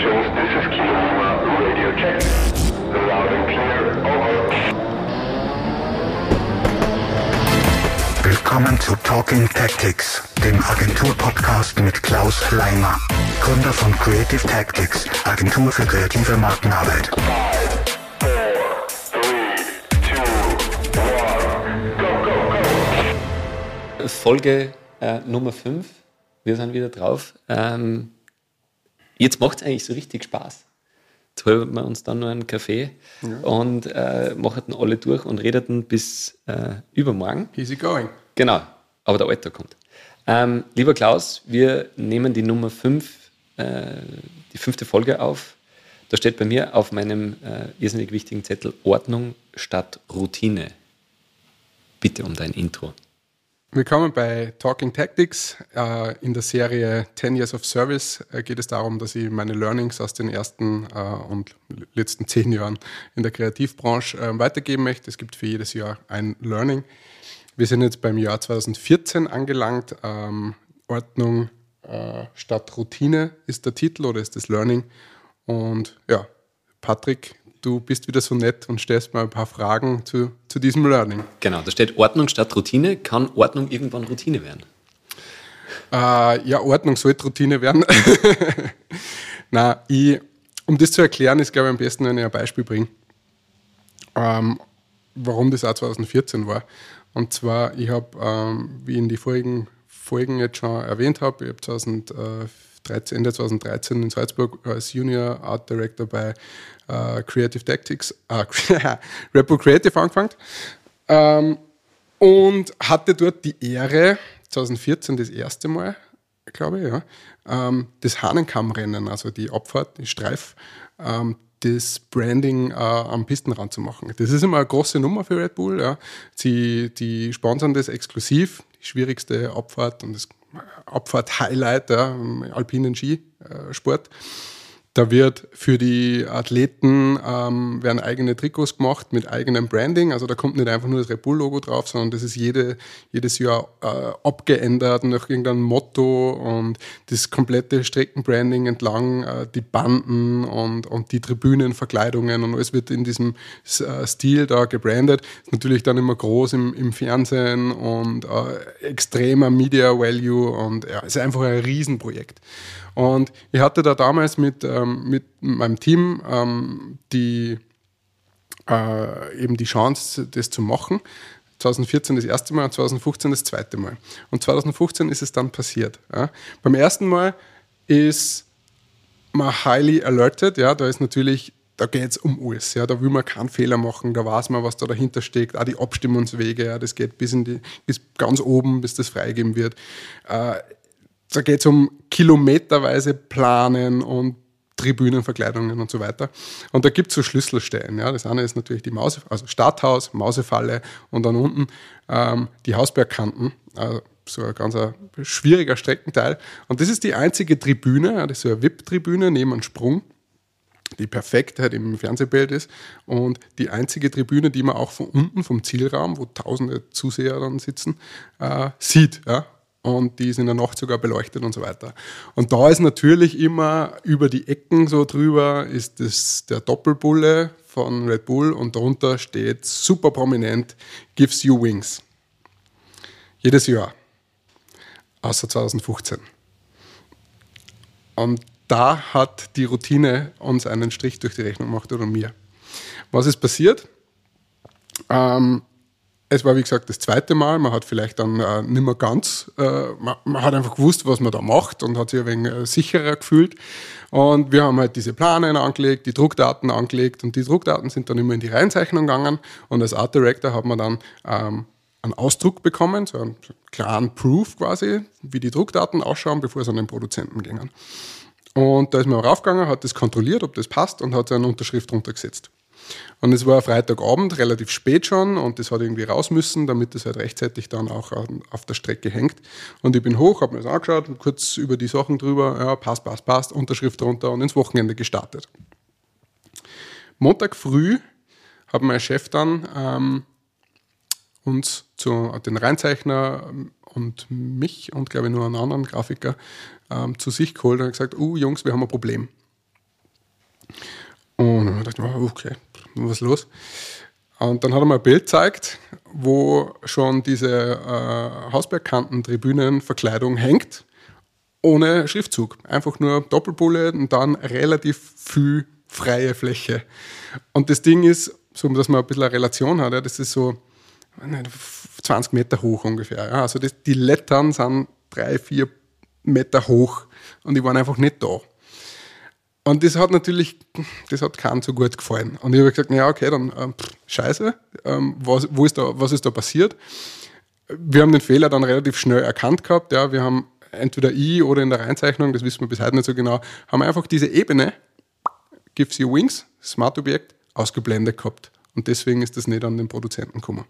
stations, this is Kilo Lima, radio check. Loud and clear, over. Willkommen zu Talking Tactics, dem Agentur-Podcast mit Klaus Leimer, Gründer von Creative Tactics, Agentur für kreative Markenarbeit. Folge äh, Nummer 5. Wir sind wieder drauf. Ähm, jetzt macht es eigentlich so richtig Spaß. Jetzt holen wir uns dann nur einen Kaffee und äh, machen alle durch und redeten bis äh, übermorgen. Easy going. Genau, aber der Alltag kommt. Ähm, lieber Klaus, wir nehmen die Nummer 5, äh, die fünfte Folge auf. Da steht bei mir auf meinem äh, irrsinnig wichtigen Zettel Ordnung statt Routine. Bitte um dein Intro. Willkommen bei Talking Tactics. Äh, In der Serie 10 Years of Service äh, geht es darum, dass ich meine Learnings aus den ersten äh, und letzten zehn Jahren in der Kreativbranche weitergeben möchte. Es gibt für jedes Jahr ein Learning. Wir sind jetzt beim Jahr 2014 angelangt. Ähm, Ordnung statt Routine ist der Titel oder ist das Learning. Und ja, Patrick, du bist wieder so nett und stellst mal ein paar Fragen zu, zu diesem Learning. Genau, da steht Ordnung statt Routine. Kann Ordnung irgendwann Routine werden? Äh, ja, Ordnung sollte Routine werden. Na, ich, um das zu erklären, ist, glaube ich, am besten, wenn ich ein Beispiel bringe, ähm, warum das auch 2014 war. Und zwar, ich habe, ähm, wie in die vorigen Folgen jetzt schon erwähnt habe, ich habe 2013, Ende 2013 in Salzburg als Junior Art Director bei äh, Creative Tactics, äh, Repo Creative angefangen. Ähm, und hatte dort die Ehre, 2014 das erste Mal, glaube ich, ja, ähm, das Hahnenkammrennen, also die Abfahrt, die Streif, ähm, das Branding äh, am Pistenrand zu machen. Das ist immer eine große Nummer für Red Bull. Ja. Sie, die sponsern das exklusiv, die schwierigste Abfahrt und das Abfahrt-Highlight ja, im alpinen Skisport. Da wird für die Athleten ähm, werden eigene Trikots gemacht mit eigenem Branding. Also da kommt nicht einfach nur das Red Bull-Logo drauf, sondern das ist jede, jedes Jahr äh, abgeändert nach irgendeinem Motto und das komplette Streckenbranding entlang, äh, die Banden und, und die Tribünenverkleidungen und alles wird in diesem äh, Stil da gebrandet. Ist natürlich dann immer groß im, im Fernsehen und äh, extremer Media Value und ja, ist einfach ein Riesenprojekt. Und ich hatte da damals mit, ähm, mit meinem Team ähm, die, äh, eben die Chance, das zu machen. 2014 das erste Mal und 2015 das zweite Mal. Und 2015 ist es dann passiert. Ja. Beim ersten Mal ist man highly alerted, ja, da ist natürlich, da geht es um alles, ja, da will man keinen Fehler machen, da weiß man, was da dahinter steckt, auch die Abstimmungswege, ja, das geht bis, in die, bis ganz oben, bis das freigegeben wird. Äh, da geht es um kilometerweise Planen und Tribünenverkleidungen und so weiter. Und da gibt es so Schlüsselstellen. Ja. Das eine ist natürlich die Maus, also Stadthaus, Mausefalle und dann unten ähm, die Hausbergkanten. Also so ein ganz ein schwieriger Streckenteil. Und das ist die einzige Tribüne, ja, das ist so eine VIP-Tribüne neben einem Sprung, die perfekt halt im Fernsehbild ist. Und die einzige Tribüne, die man auch von unten, vom Zielraum, wo tausende Zuseher dann sitzen, äh, sieht. Ja und die ist in der Nacht sogar beleuchtet und so weiter. Und da ist natürlich immer über die Ecken so drüber ist das der Doppelbulle von Red Bull und darunter steht super prominent Gives You Wings. Jedes Jahr. Außer 2015. Und da hat die Routine uns einen Strich durch die Rechnung gemacht oder mir. Was ist passiert? Ähm, es war, wie gesagt, das zweite Mal. Man hat vielleicht dann äh, nicht mehr ganz, äh, man, man, hat einfach gewusst, was man da macht und hat sich ein wenig äh, sicherer gefühlt. Und wir haben halt diese Planen angelegt, die Druckdaten angelegt und die Druckdaten sind dann immer in die Reihenzeichnung gegangen. Und als Art Director hat man dann ähm, einen Ausdruck bekommen, so einen klaren Proof quasi, wie die Druckdaten ausschauen, bevor sie an den Produzenten gingen. Und da ist man raufgegangen, hat das kontrolliert, ob das passt und hat seine Unterschrift drunter gesetzt. Und es war Freitagabend, relativ spät schon, und das hat irgendwie raus müssen, damit es halt rechtzeitig dann auch auf der Strecke hängt. Und ich bin hoch, habe mir das angeschaut, kurz über die Sachen drüber, ja, passt, passt, passt, Unterschrift drunter und ins Wochenende gestartet. Montag früh hat mein Chef dann ähm, uns zu den Reinzeichner und mich und glaube ich nur einen anderen Grafiker ähm, zu sich geholt und gesagt, uh Jungs, wir haben ein Problem. Und dann dachte ich okay, was ist los? Und dann hat er mir ein Bild gezeigt, wo schon diese äh, Hausbergkanten-Tribünenverkleidung hängt, ohne Schriftzug. Einfach nur Doppelbulle und dann relativ viel freie Fläche. Und das Ding ist, so dass man ein bisschen eine Relation hat, ja, das ist so 20 Meter hoch ungefähr. Ja. Also das, die Lettern sind drei, vier Meter hoch und die waren einfach nicht da. Und das hat natürlich, das hat keinem so gut gefallen. Und ich habe gesagt, ja, okay, dann ähm, scheiße, ähm, was, wo ist da, was ist da passiert? Wir haben den Fehler dann relativ schnell erkannt gehabt. Ja, wir haben entweder ich oder in der Reinzeichnung, das wissen wir bis heute nicht so genau, haben einfach diese Ebene, Gives You Wings, Smart-Objekt, ausgeblendet gehabt. Und deswegen ist das nicht an den Produzenten gekommen.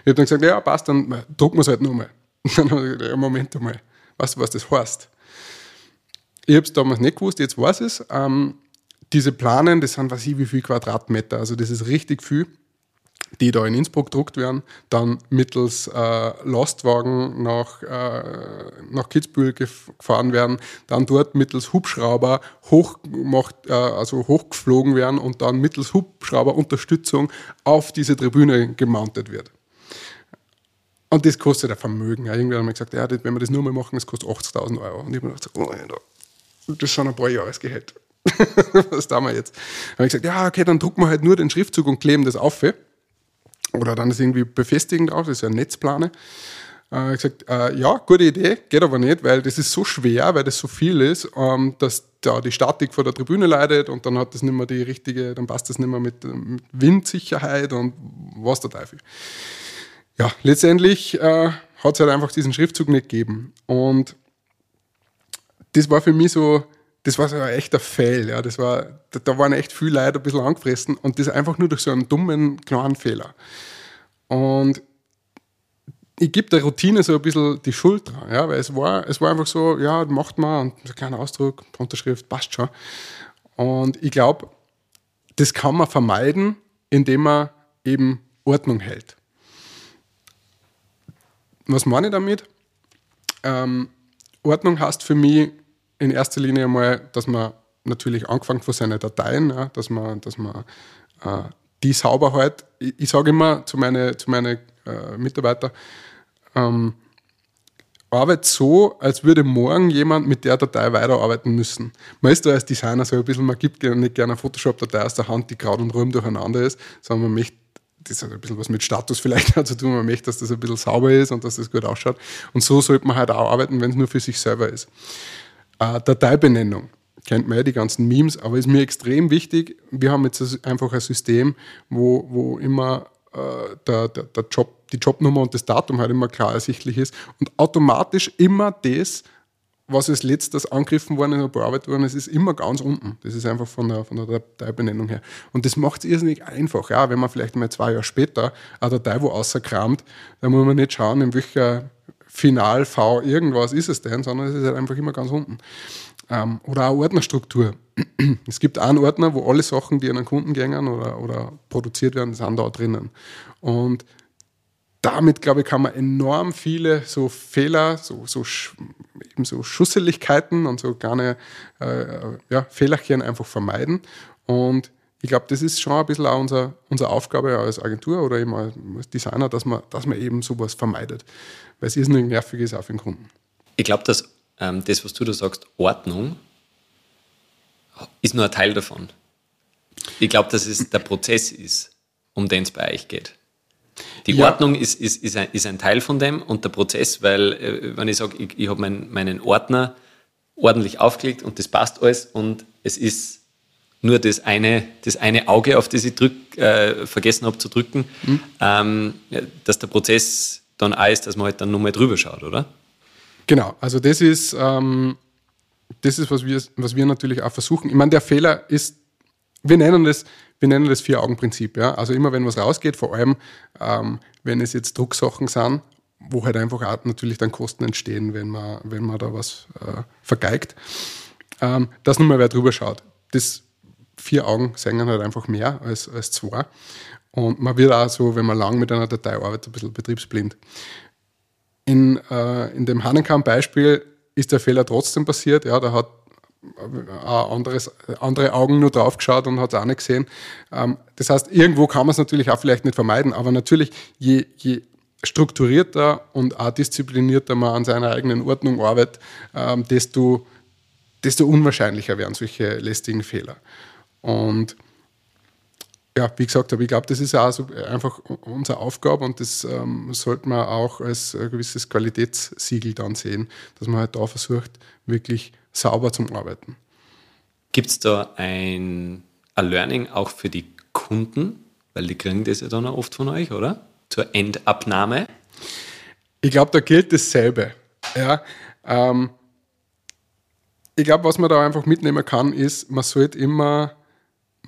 Ich habe dann gesagt, ja, passt, dann drucken wir es halt nochmal. Dann habe ich gesagt, ja, Moment einmal, weißt du, was das heißt? Ich habe es damals nicht gewusst, jetzt weiß es. Ähm, diese Planen, das sind, was ich, wie viel Quadratmeter. Also das ist richtig viel, die da in Innsbruck gedruckt werden, dann mittels äh, Lastwagen nach, äh, nach Kitzbühel gefahren werden, dann dort mittels Hubschrauber hochgemacht, äh, also hochgeflogen werden und dann mittels Hubschrauberunterstützung auf diese Tribüne gemountet wird. Und das kostet ein Vermögen. Ja, irgendwer hat mir gesagt, ja, wenn wir das nur mal machen, das kostet 80.000 Euro. Und ich habe mir gedacht, oh, das sind ein paar Jahresgehälter. Was tun wir jetzt? Dann habe ich gesagt, ja, okay, dann drucken wir halt nur den Schriftzug und kleben das auf. Oder dann das irgendwie befestigen drauf, das ist ja ein Netzplane. Äh, gesagt, äh, ja, gute Idee, geht aber nicht, weil das ist so schwer, weil das so viel ist, ähm, dass da die Statik vor der Tribüne leidet und dann hat das nicht mehr die richtige, dann passt das nicht mehr mit, mit Windsicherheit und was der Teufel. Ja, letztendlich äh, hat es halt einfach diesen Schriftzug nicht gegeben. Und das war für mich so, das war so ein echter Fail. Ja. Das war, da, da waren echt viele Leute ein bisschen angefressen und das einfach nur durch so einen dummen, kleinen Fehler. Und ich gebe der Routine so ein bisschen die Schuld dran, ja, weil es war, es war einfach so, ja, macht man, und so ein kleiner Ausdruck, Unterschrift, passt schon. Und ich glaube, das kann man vermeiden, indem man eben Ordnung hält. Was meine ich damit? Ähm, Ordnung heißt für mich in erster Linie einmal, dass man natürlich angefangen von seinen Dateien, ja, dass man, dass man äh, die sauber hält. Ich, ich sage immer zu meinen zu meine, äh, Mitarbeitern, ähm, arbeit so, als würde morgen jemand mit der Datei weiterarbeiten müssen. Man ist da als Designer so ein bisschen, man gibt nicht gerne eine Photoshop-Datei aus der Hand, die gerade und rum durcheinander ist, sondern man möchte das hat ein bisschen was mit Status vielleicht zu tun. Man möchte, dass das ein bisschen sauber ist und dass das gut ausschaut. Und so sollte man halt auch arbeiten, wenn es nur für sich selber ist. Äh, Dateibenennung. Kennt man ja die ganzen Memes, aber ist mir extrem wichtig. Wir haben jetzt einfach ein System, wo, wo immer äh, der, der, der Job, die Jobnummer und das Datum halt immer klar ersichtlich ist und automatisch immer das, was als letztes angegriffen worden ist oder bearbeitet worden ist, ist immer ganz unten. Das ist einfach von der, von der Dateibenennung her. Und das macht es irrsinnig einfach. Ja, wenn man vielleicht mal zwei Jahre später eine Datei wo außerkramt, dann muss man nicht schauen, in welcher Final V irgendwas ist es denn, sondern es ist halt einfach immer ganz unten. Ähm, oder auch Ordnerstruktur. Es gibt einen Ordner, wo alle Sachen, die an einen Kunden gängen oder, oder produziert werden, sind da drinnen. Und damit, glaube ich, kann man enorm viele so Fehler, so, so, eben so Schusseligkeiten und so kleine äh, ja, Fehlerchen einfach vermeiden. Und ich glaube, das ist schon ein bisschen auch unser, unsere Aufgabe als Agentur oder eben als Designer, dass man, dass man eben sowas vermeidet. Weil es irrsinnig nervig ist auch für den Kunden. Ich glaube, dass ähm, das, was du da sagst, Ordnung, ist nur ein Teil davon. Ich glaube, dass es der Prozess ist, um den es bei euch geht. Die ja. Ordnung ist, ist, ist, ein, ist ein Teil von dem und der Prozess, weil äh, wenn ich sage, ich, ich habe mein, meinen Ordner ordentlich aufgelegt und das passt alles und es ist nur das eine, das eine Auge, auf das ich drück, äh, vergessen habe zu drücken, mhm. ähm, dass der Prozess dann auch ist, dass man halt dann nochmal drüber schaut, oder? Genau, also das ist, ähm, das ist was, wir, was wir natürlich auch versuchen. Ich meine, der Fehler ist, wir nennen das, wir nennen das Vier-Augen-Prinzip. Ja? Also immer wenn was rausgeht, vor allem ähm, wenn es jetzt Drucksachen sind, wo halt einfach auch natürlich dann Kosten entstehen, wenn man, wenn man da was äh, vergeigt, ähm, dass nur mal wer drüber schaut. Das vier Augen sehen halt einfach mehr als, als zwei. Und man wird auch so, wenn man lang mit einer Datei arbeitet, ein bisschen betriebsblind. In, äh, in dem Hanenkam-Beispiel ist der Fehler trotzdem passiert. Ja, da hat ein anderes, andere Augen nur drauf geschaut und hat es auch nicht gesehen. Ähm, das heißt, irgendwo kann man es natürlich auch vielleicht nicht vermeiden, aber natürlich, je, je strukturierter und auch disziplinierter man an seiner eigenen Ordnung arbeitet, ähm, desto, desto unwahrscheinlicher werden solche lästigen Fehler. Und ja, wie gesagt habe, ich glaube, das ist auch so einfach unsere Aufgabe und das ähm, sollte man auch als ein gewisses Qualitätssiegel dann sehen, dass man halt da versucht, wirklich sauber zum Arbeiten. Gibt es da ein, ein Learning auch für die Kunden? Weil die kriegen das ja dann auch oft von euch, oder? Zur Endabnahme? Ich glaube, da gilt dasselbe. Ja, ähm, ich glaube, was man da einfach mitnehmen kann, ist, man sollte immer,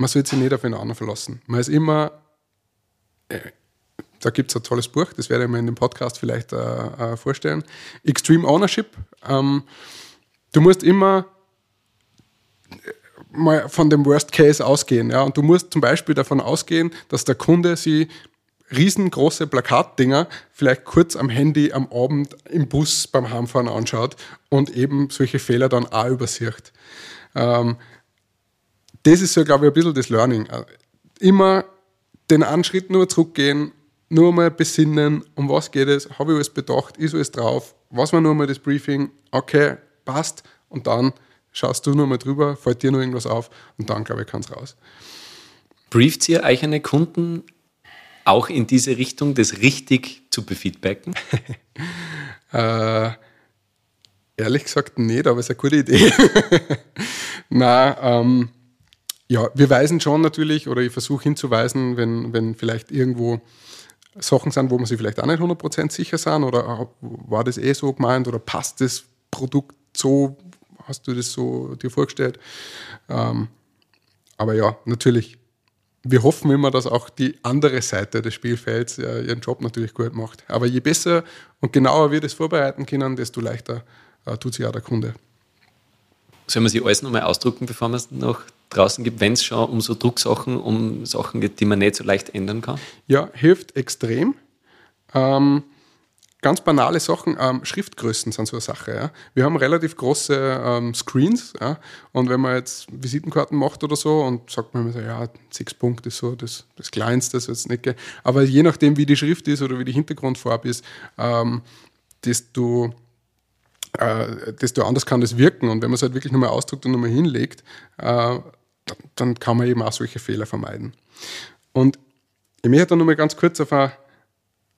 man sollte sich nicht auf einen anderen verlassen. Man ist immer, äh, da gibt es ein tolles Buch, das werde ich mir in dem Podcast vielleicht äh, äh, vorstellen. Extreme Ownership. Ähm, du musst immer mal von dem Worst Case ausgehen. Ja? Und du musst zum Beispiel davon ausgehen, dass der Kunde sie riesengroße Plakatdinger vielleicht kurz am Handy am Abend im Bus beim Heimfahren anschaut und eben solche Fehler dann auch übersieht. Ähm, das ist so, glaube ich, ein bisschen das Learning. Immer den einen Schritt nur zurückgehen, nur mal besinnen, um was geht es, habe ich alles bedacht, ist alles drauf, was war nur mal das Briefing, okay, passt und dann schaust du nur mal drüber, fällt dir noch irgendwas auf und dann, glaube ich, kann es raus. Brieft ihr euch eine Kunden auch in diese Richtung, das richtig zu befeedbacken? äh, ehrlich gesagt nicht, aber es ist eine gute Idee. Na, ähm, ja, wir weisen schon natürlich, oder ich versuche hinzuweisen, wenn, wenn vielleicht irgendwo Sachen sind, wo man sich vielleicht auch nicht 100% sicher sind, oder war das eh so gemeint, oder passt das Produkt so, hast du das so dir vorgestellt? Ähm, aber ja, natürlich wir hoffen immer, dass auch die andere Seite des Spielfelds äh, ihren Job natürlich gut macht. Aber je besser und genauer wir das vorbereiten können, desto leichter äh, tut sich auch der Kunde. Sollen wir sich alles nochmal ausdrucken, bevor man es nach draußen gibt, wenn es schon um so Drucksachen, um Sachen geht, die man nicht so leicht ändern kann? Ja, hilft extrem. Ähm, ganz banale Sachen, ähm, Schriftgrößen sind so eine Sache. Ja. Wir haben relativ große ähm, Screens ja, und wenn man jetzt Visitenkarten macht oder so und sagt man so, ja, sechs Punkte ist so das, das Kleinste, das jetzt nicht, aber je nachdem, wie die Schrift ist oder wie die Hintergrundfarbe ist, ähm, desto, äh, desto anders kann das wirken. Und wenn man es halt wirklich nochmal ausdruckt und nochmal hinlegt, äh, dann kann man eben auch solche Fehler vermeiden. Und ich möchte dann nochmal ganz kurz auf eine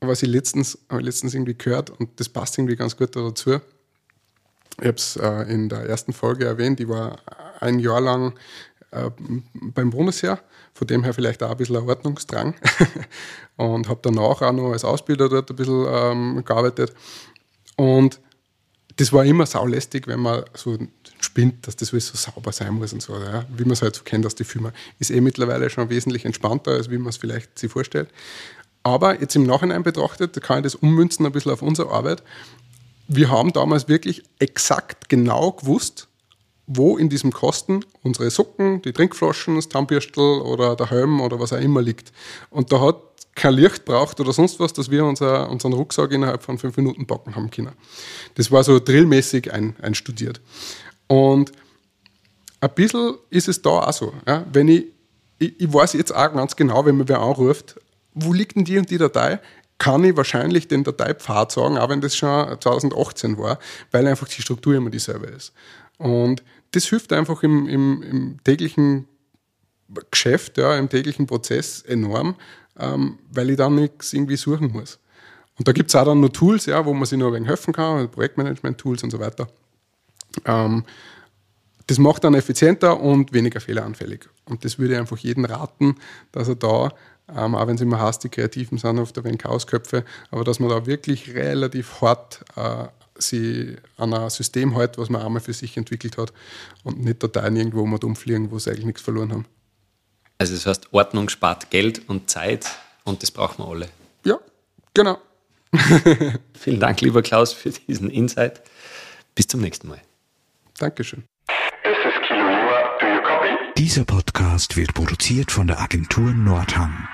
was ich letztens, letztens irgendwie gehört und das passt irgendwie ganz gut dazu. Ich habe es äh, in der ersten Folge erwähnt, ich war ein Jahr lang äh, beim Bundesheer, von dem her vielleicht auch ein bisschen ein Ordnungsdrang und habe danach auch noch als Ausbilder dort ein bisschen ähm, gearbeitet. Und das war immer saulästig, wenn man so spinnt, dass das so sauber sein muss und so, ja? wie man es halt so kennt aus den Filmen. Ist eh mittlerweile schon wesentlich entspannter, als wie man es vielleicht sich vorstellt. Aber jetzt im Nachhinein betrachtet, kann ich das ummünzen ein bisschen auf unsere Arbeit. Wir haben damals wirklich exakt genau gewusst, wo in diesem Kosten unsere Socken, die Trinkflaschen, das Zahnbürstel oder der Helm oder was auch immer liegt. Und da hat kein Licht braucht oder sonst was, dass wir unser, unseren Rucksack innerhalb von fünf Minuten packen haben können. Das war so drillmäßig ein, einstudiert. Und ein bisschen ist es da auch so. Ja? Wenn ich, ich, ich weiß jetzt auch ganz genau, wenn mir wer anruft, wo liegt denn die und die Datei? Kann ich wahrscheinlich den Dateipfad sagen, auch wenn das schon 2018 war, weil einfach die Struktur immer dieselbe ist. Und das hilft einfach im, im, im täglichen Geschäft, ja, im täglichen Prozess enorm, ähm, weil ich dann nichts irgendwie suchen muss. Und da gibt es auch dann noch Tools, ja, wo man sich ein wenig helfen kann, also Projektmanagement-Tools und so weiter. Ähm, das macht dann effizienter und weniger fehleranfällig. Und das würde ich einfach jedem raten, dass er da ähm, auch wenn es immer heißt, die Kreativen sind oft ein wenig Chaosköpfe, aber dass man da wirklich relativ hart äh, sie an ein System hält, was man einmal für sich entwickelt hat und nicht Dateien irgendwo mal umfliegen, wo sie eigentlich nichts verloren haben. Also das heißt, Ordnung spart Geld und Zeit und das brauchen wir alle. Ja, genau. Vielen Dank, lieber Klaus, für diesen Insight. Bis zum nächsten Mal. Dankeschön. This is Kilo Lima. Do you copy? Dieser Podcast wird produziert von der Agentur Nordhang.